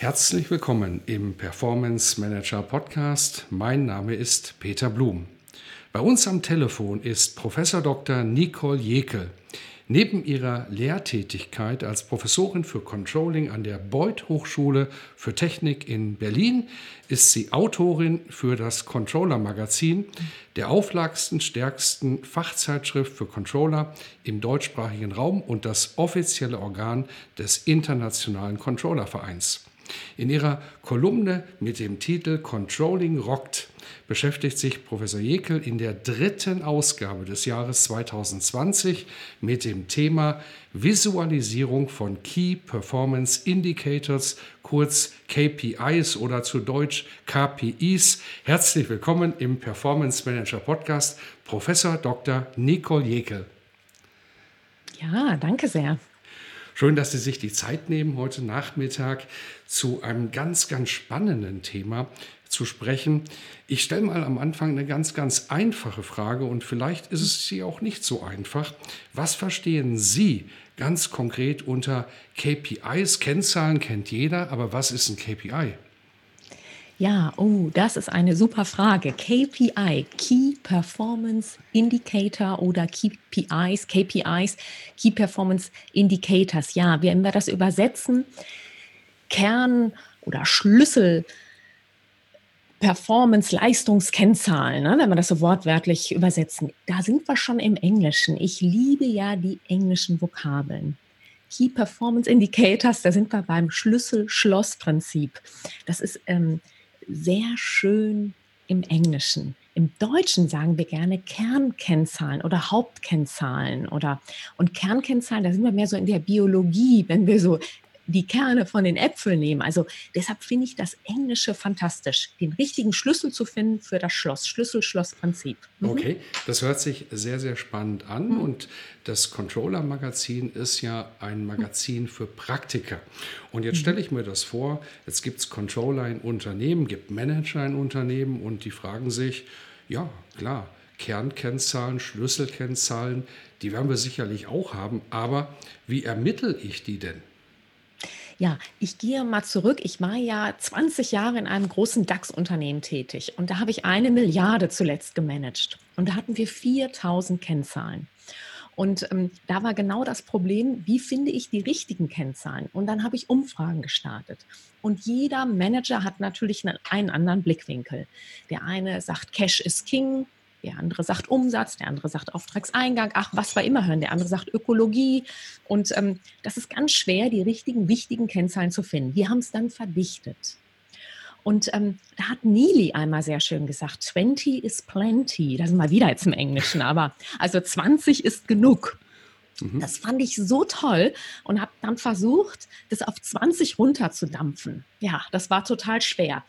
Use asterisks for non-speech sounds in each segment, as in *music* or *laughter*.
Herzlich willkommen im Performance Manager Podcast. Mein Name ist Peter Blum. Bei uns am Telefon ist Professor Dr. Nicole Jekel. Neben ihrer Lehrtätigkeit als Professorin für Controlling an der Beuth Hochschule für Technik in Berlin ist sie Autorin für das Controller Magazin, der auflagsten, stärksten Fachzeitschrift für Controller im deutschsprachigen Raum und das offizielle Organ des Internationalen Controller Vereins. In ihrer Kolumne mit dem Titel Controlling Rockt beschäftigt sich Professor Jekel in der dritten Ausgabe des Jahres 2020 mit dem Thema Visualisierung von Key Performance Indicators, kurz KPIs oder zu Deutsch KPIs. Herzlich willkommen im Performance Manager Podcast, Professor Dr. Nicole Jekel. Ja, danke sehr. Schön, dass Sie sich die Zeit nehmen, heute Nachmittag zu einem ganz, ganz spannenden Thema zu sprechen. Ich stelle mal am Anfang eine ganz, ganz einfache Frage und vielleicht ist es Sie auch nicht so einfach. Was verstehen Sie ganz konkret unter KPIs? Kennzahlen kennt jeder, aber was ist ein KPI? Ja, oh, das ist eine super Frage. KPI, Key Performance Indicator oder KPIs, KPIs, Key Performance Indicators. Ja, wenn wir das übersetzen, Kern oder Schlüssel Performance, Leistungskennzahlen, ne, wenn wir das so wortwörtlich übersetzen, da sind wir schon im Englischen. Ich liebe ja die englischen Vokabeln. Key Performance Indicators, da sind wir beim Schlüssel-Schloss-Prinzip. Das ist ähm, sehr schön im Englischen. Im Deutschen sagen wir gerne Kernkennzahlen oder Hauptkennzahlen oder und Kernkennzahlen, da sind wir mehr so in der Biologie, wenn wir so die Kerne von den Äpfeln nehmen. Also deshalb finde ich das Englische fantastisch, den richtigen Schlüssel zu finden für das Schloss, Schlüssel-Schloss-Prinzip. Mhm. Okay, das hört sich sehr, sehr spannend an mhm. und das Controller-Magazin ist ja ein Magazin für Praktiker. Und jetzt mhm. stelle ich mir das vor, jetzt gibt es Controller in Unternehmen, gibt Manager in Unternehmen und die fragen sich, ja, klar, Kernkennzahlen, Schlüsselkennzahlen, die werden wir sicherlich auch haben, aber wie ermittle ich die denn? Ja, ich gehe mal zurück. Ich war ja 20 Jahre in einem großen DAX-Unternehmen tätig und da habe ich eine Milliarde zuletzt gemanagt. Und da hatten wir 4000 Kennzahlen. Und ähm, da war genau das Problem, wie finde ich die richtigen Kennzahlen? Und dann habe ich Umfragen gestartet. Und jeder Manager hat natürlich einen anderen Blickwinkel. Der eine sagt, Cash is King, der andere sagt Umsatz, der andere sagt Auftragseingang, ach, was wir immer hören. Der andere sagt Ökologie. Und ähm, das ist ganz schwer, die richtigen, wichtigen Kennzahlen zu finden. Wir haben es dann verdichtet. Und ähm, da hat Neely einmal sehr schön gesagt, 20 is plenty. Das ist mal wieder jetzt im Englischen, aber also 20 ist genug. Mhm. Das fand ich so toll und habe dann versucht, das auf 20 runterzudampfen. Ja, das war total schwer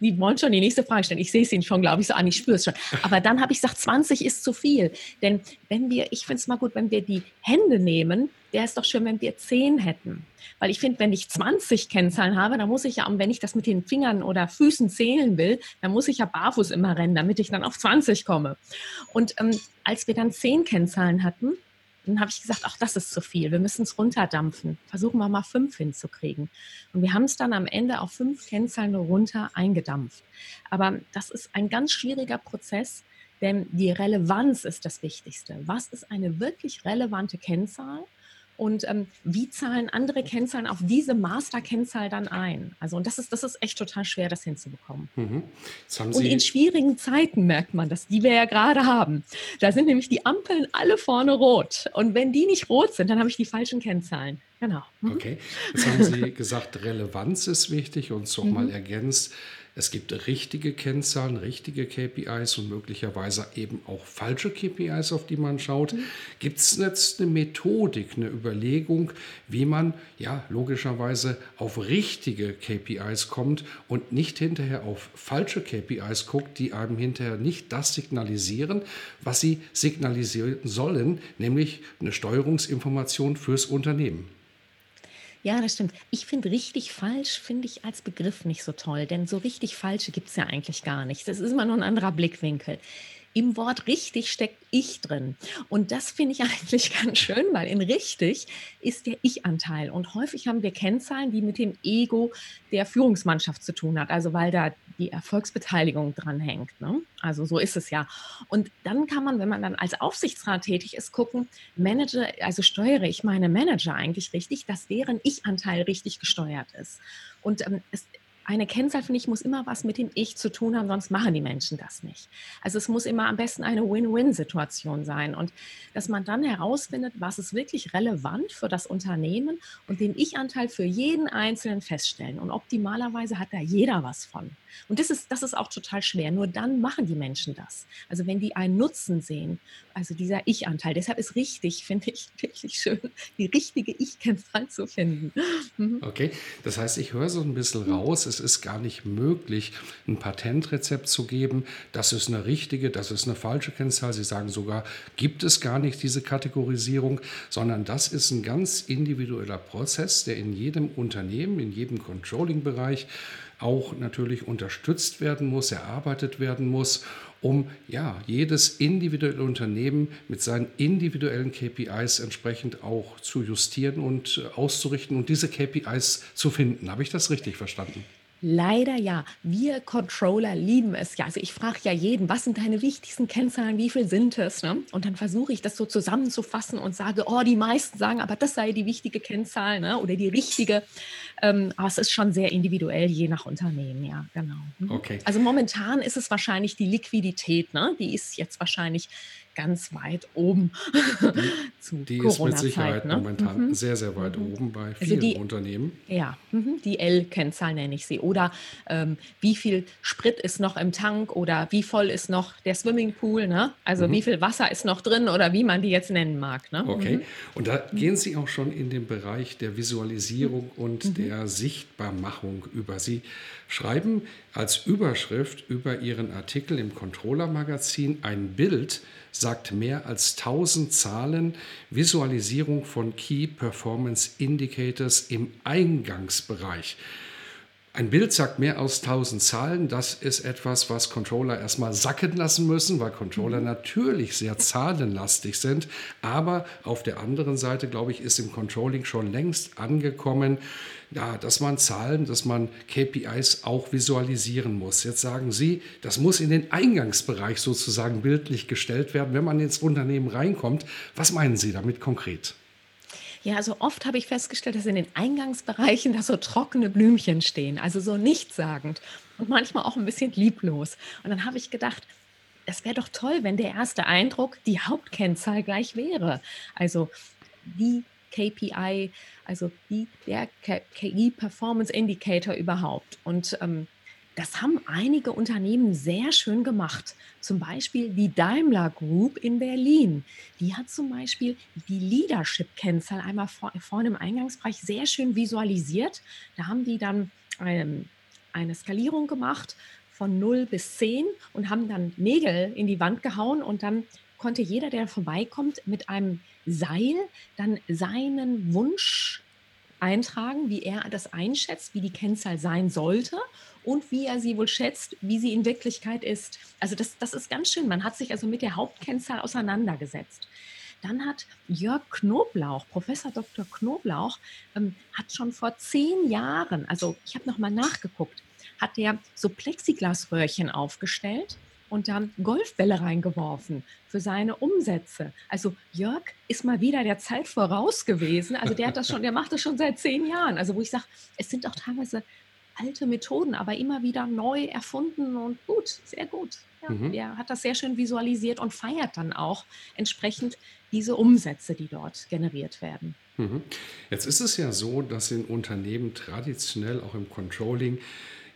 die wollen schon die nächste Frage stellen. Ich sehe es ihnen schon, glaube ich, so an, ich spüre es schon. Aber dann habe ich gesagt, 20 ist zu viel. Denn wenn wir, ich finde es mal gut, wenn wir die Hände nehmen, wäre es doch schön, wenn wir 10 hätten. Weil ich finde, wenn ich 20 Kennzahlen habe, dann muss ich ja, wenn ich das mit den Fingern oder Füßen zählen will, dann muss ich ja barfuß immer rennen, damit ich dann auf 20 komme. Und ähm, als wir dann 10 Kennzahlen hatten, dann habe ich gesagt, ach, das ist zu viel, wir müssen es runterdampfen. Versuchen wir mal fünf hinzukriegen. Und wir haben es dann am Ende auf fünf Kennzahlen runter eingedampft. Aber das ist ein ganz schwieriger Prozess, denn die Relevanz ist das Wichtigste. Was ist eine wirklich relevante Kennzahl? Und ähm, wie zahlen andere Kennzahlen auf diese Master-Kennzahl dann ein? Also und das ist, das ist echt total schwer, das hinzubekommen. Mhm. und in schwierigen Zeiten merkt man das, die wir ja gerade haben. Da sind nämlich die Ampeln alle vorne rot. Und wenn die nicht rot sind, dann habe ich die falschen Kennzahlen. Genau. Mhm. Okay, jetzt haben Sie gesagt, Relevanz ist wichtig und so mhm. mal ergänzt. Es gibt richtige Kennzahlen, richtige KPIs und möglicherweise eben auch falsche KPIs, auf die man schaut. Mhm. Gibt es jetzt eine Methodik, eine Überlegung, wie man ja logischerweise auf richtige KPIs kommt und nicht hinterher auf falsche KPIs guckt, die einem hinterher nicht das signalisieren, was sie signalisieren sollen, nämlich eine Steuerungsinformation fürs Unternehmen? Ja, das stimmt. Ich finde richtig falsch, finde ich als Begriff nicht so toll, denn so richtig falsche gibt es ja eigentlich gar nicht. Das ist immer nur ein anderer Blickwinkel im Wort richtig steckt ich drin. Und das finde ich *laughs* eigentlich ganz schön, weil in richtig ist der Ich-Anteil. Und häufig haben wir Kennzahlen, die mit dem Ego der Führungsmannschaft zu tun hat. Also weil da die Erfolgsbeteiligung dran hängt. Ne? Also so ist es ja. Und dann kann man, wenn man dann als Aufsichtsrat tätig ist, gucken, Manager, also steuere ich meine Manager eigentlich richtig, dass deren Ich-Anteil richtig gesteuert ist. Und ähm, es, eine Kennzahl, finde ich, muss immer was mit dem Ich zu tun haben, sonst machen die Menschen das nicht. Also es muss immer am besten eine Win-Win-Situation sein und dass man dann herausfindet, was ist wirklich relevant für das Unternehmen und den Ich-Anteil für jeden Einzelnen feststellen. Und optimalerweise hat da jeder was von. Und das ist, das ist auch total schwer. Nur dann machen die Menschen das. Also wenn die einen Nutzen sehen, also dieser Ich-Anteil. Deshalb ist richtig, *laughs* finde ich wirklich schön, die richtige Ich-Kennzahl zu finden. Mhm. Okay, das heißt, ich höre so ein bisschen raus, es ist gar nicht möglich, ein Patentrezept zu geben. Das ist eine richtige, das ist eine falsche Kennzahl. Sie sagen sogar, gibt es gar nicht diese Kategorisierung, sondern das ist ein ganz individueller Prozess, der in jedem Unternehmen, in jedem Controlling-Bereich auch natürlich unterstützt werden muss, erarbeitet werden muss, um ja, jedes individuelle Unternehmen mit seinen individuellen KPIs entsprechend auch zu justieren und auszurichten und diese KPIs zu finden. Habe ich das richtig verstanden? Leider ja. Wir Controller lieben es ja. Also ich frage ja jeden, was sind deine wichtigsten Kennzahlen, wie viel sind es? Ne? Und dann versuche ich das so zusammenzufassen und sage, oh, die meisten sagen, aber das sei die wichtige Kennzahl ne? oder die richtige. Ähm, aber es ist schon sehr individuell, je nach Unternehmen, ja, genau. Mhm. Okay. Also momentan ist es wahrscheinlich die Liquidität, ne? die ist jetzt wahrscheinlich ganz weit oben. *laughs* zu die ist mit Sicherheit ne? momentan mhm. sehr, sehr weit mhm. oben bei also vielen also die, Unternehmen. Ja, mhm. die L-Kennzahl nenne ich sie. Oder ähm, wie viel Sprit ist noch im Tank oder wie voll ist noch der Swimmingpool, ne? Also mhm. wie viel Wasser ist noch drin oder wie man die jetzt nennen mag. Ne? Okay, mhm. und da gehen Sie auch schon in den Bereich der Visualisierung mhm. und der Sichtbarmachung über. Sie schreiben als Überschrift über Ihren Artikel im Controller-Magazin ein Bild, sagt mehr als 1000 Zahlen, Visualisierung von Key Performance Indicators im Eingangsbereich. Ein Bild sagt mehr als 1000 Zahlen. Das ist etwas, was Controller erstmal sacken lassen müssen, weil Controller mhm. natürlich sehr zahlenlastig sind. Aber auf der anderen Seite, glaube ich, ist im Controlling schon längst angekommen, ja, dass man Zahlen, dass man KPIs auch visualisieren muss. Jetzt sagen Sie, das muss in den Eingangsbereich sozusagen bildlich gestellt werden, wenn man ins Unternehmen reinkommt. Was meinen Sie damit konkret? Ja, also oft habe ich festgestellt, dass in den Eingangsbereichen da so trockene Blümchen stehen, also so nichtssagend und manchmal auch ein bisschen lieblos. Und dann habe ich gedacht, es wäre doch toll, wenn der erste Eindruck die Hauptkennzahl gleich wäre. Also die KPI, also die, der KI Performance Indicator überhaupt. Und ähm, das haben einige Unternehmen sehr schön gemacht. Zum Beispiel die Daimler Group in Berlin. Die hat zum Beispiel die Leadership-Kennzahl einmal vor, vorne im Eingangsbereich sehr schön visualisiert. Da haben die dann ähm, eine Skalierung gemacht von 0 bis 10 und haben dann Nägel in die Wand gehauen und dann konnte jeder, der vorbeikommt, mit einem Seil dann seinen Wunsch eintragen, wie er das einschätzt, wie die Kennzahl sein sollte und wie er sie wohl schätzt, wie sie in Wirklichkeit ist. Also das, das ist ganz schön. Man hat sich also mit der Hauptkennzahl auseinandergesetzt. Dann hat Jörg Knoblauch, Professor Dr. Knoblauch, ähm, hat schon vor zehn Jahren, also ich habe nochmal nachgeguckt, hat er so Plexiglasröhrchen aufgestellt und dann Golfbälle reingeworfen für seine Umsätze. Also Jörg ist mal wieder der Zeit voraus gewesen. Also der hat das schon, der macht das schon seit zehn Jahren. Also wo ich sage, es sind auch teilweise alte Methoden, aber immer wieder neu erfunden und gut, sehr gut. Ja, mhm. Er hat das sehr schön visualisiert und feiert dann auch entsprechend diese Umsätze, die dort generiert werden. Mhm. Jetzt ist es ja so, dass in Unternehmen traditionell auch im Controlling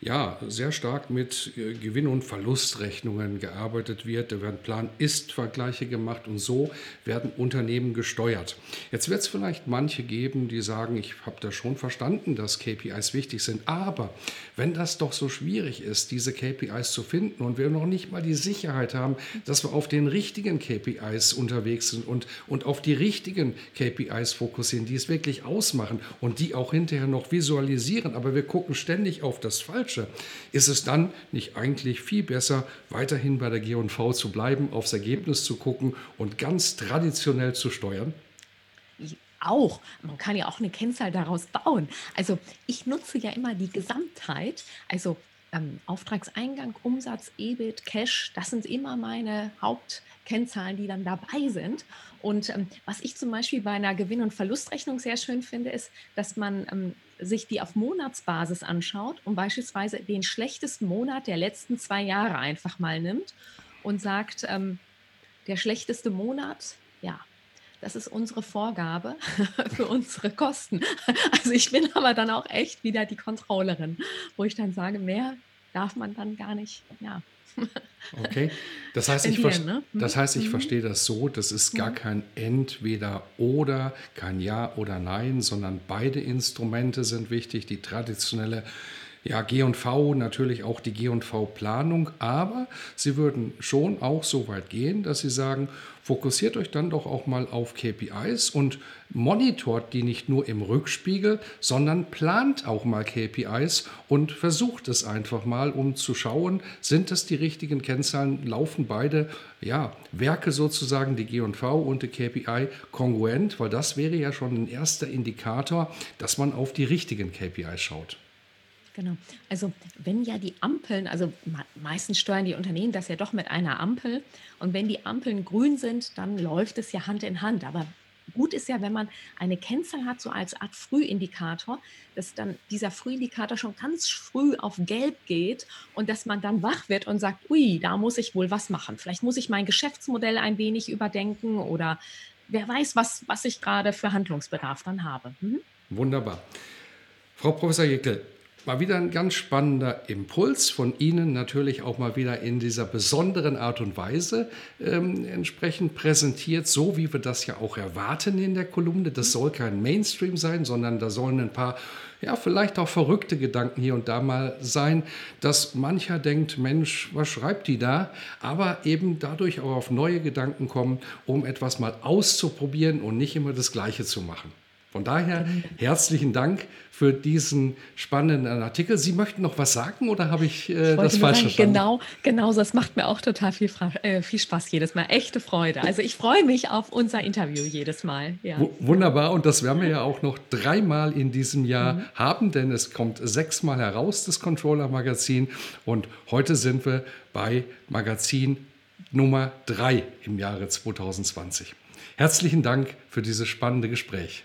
ja sehr stark mit äh, Gewinn- und Verlustrechnungen gearbeitet wird. Da werden Plan-Ist-Vergleiche gemacht und so werden Unternehmen gesteuert. Jetzt wird es vielleicht manche geben, die sagen, ich habe da schon verstanden, dass KPIs wichtig sind, aber wenn das doch so schwierig ist, diese KPIs zu finden und wir noch nicht mal die Sicherheit haben, dass wir auf den richtigen KPIs unterwegs sind und, und auf die richtigen KPIs fokussieren, die es wirklich ausmachen und die auch hinterher noch visualisieren, aber wir gucken ständig auf das Falsche, ist es dann nicht eigentlich viel besser, weiterhin bei der G&V zu bleiben, aufs Ergebnis zu gucken und ganz traditionell zu steuern? auch. Man kann ja auch eine Kennzahl daraus bauen. Also ich nutze ja immer die Gesamtheit. Also ähm, Auftragseingang, Umsatz, EBIT, Cash, das sind immer meine Hauptkennzahlen, die dann dabei sind. Und ähm, was ich zum Beispiel bei einer Gewinn- und Verlustrechnung sehr schön finde, ist, dass man ähm, sich die auf Monatsbasis anschaut und beispielsweise den schlechtesten Monat der letzten zwei Jahre einfach mal nimmt und sagt, ähm, der schlechteste Monat, ja, das ist unsere Vorgabe *laughs* für unsere Kosten. Also ich bin aber dann auch echt wieder die Controllerin, wo ich dann sage, mehr darf man dann gar nicht, ja. Okay, das heißt, ich, ne? Mhm. das heißt, ich mhm. verstehe das so, das ist gar kein Entweder oder, kein Ja oder Nein, sondern beide Instrumente sind wichtig, die traditionelle ja, G&V, natürlich auch die G&V-Planung, aber Sie würden schon auch so weit gehen, dass Sie sagen, fokussiert euch dann doch auch mal auf KPIs und monitort die nicht nur im Rückspiegel, sondern plant auch mal KPIs und versucht es einfach mal, um zu schauen, sind das die richtigen Kennzahlen, laufen beide ja, Werke sozusagen, die G&V und die KPI kongruent, weil das wäre ja schon ein erster Indikator, dass man auf die richtigen KPIs schaut. Genau. Also wenn ja die Ampeln, also meistens steuern die Unternehmen das ja doch mit einer Ampel. Und wenn die Ampeln grün sind, dann läuft es ja Hand in Hand. Aber gut ist ja, wenn man eine Kennzahl hat, so als Art Frühindikator, dass dann dieser Frühindikator schon ganz früh auf Gelb geht und dass man dann wach wird und sagt, ui, da muss ich wohl was machen. Vielleicht muss ich mein Geschäftsmodell ein wenig überdenken oder wer weiß, was, was ich gerade für Handlungsbedarf dann habe. Mhm. Wunderbar. Frau Professor Jekyll, Mal wieder ein ganz spannender Impuls von Ihnen, natürlich auch mal wieder in dieser besonderen Art und Weise ähm, entsprechend präsentiert, so wie wir das ja auch erwarten in der Kolumne. Das soll kein Mainstream sein, sondern da sollen ein paar, ja, vielleicht auch verrückte Gedanken hier und da mal sein, dass mancher denkt, Mensch, was schreibt die da? Aber eben dadurch auch auf neue Gedanken kommen, um etwas mal auszuprobieren und nicht immer das Gleiche zu machen. Von daher herzlichen Dank für diesen spannenden Artikel. Sie möchten noch was sagen oder habe ich, äh, ich das falsch sagen, verstanden? Genau, genau, das macht mir auch total viel, äh, viel Spaß jedes Mal. Echte Freude. Also ich freue mich auf unser Interview jedes Mal. Ja. Wunderbar und das werden wir ja auch noch dreimal in diesem Jahr mhm. haben, denn es kommt sechsmal heraus, das Controller-Magazin. Und heute sind wir bei Magazin Nummer drei im Jahre 2020. Herzlichen Dank für dieses spannende Gespräch.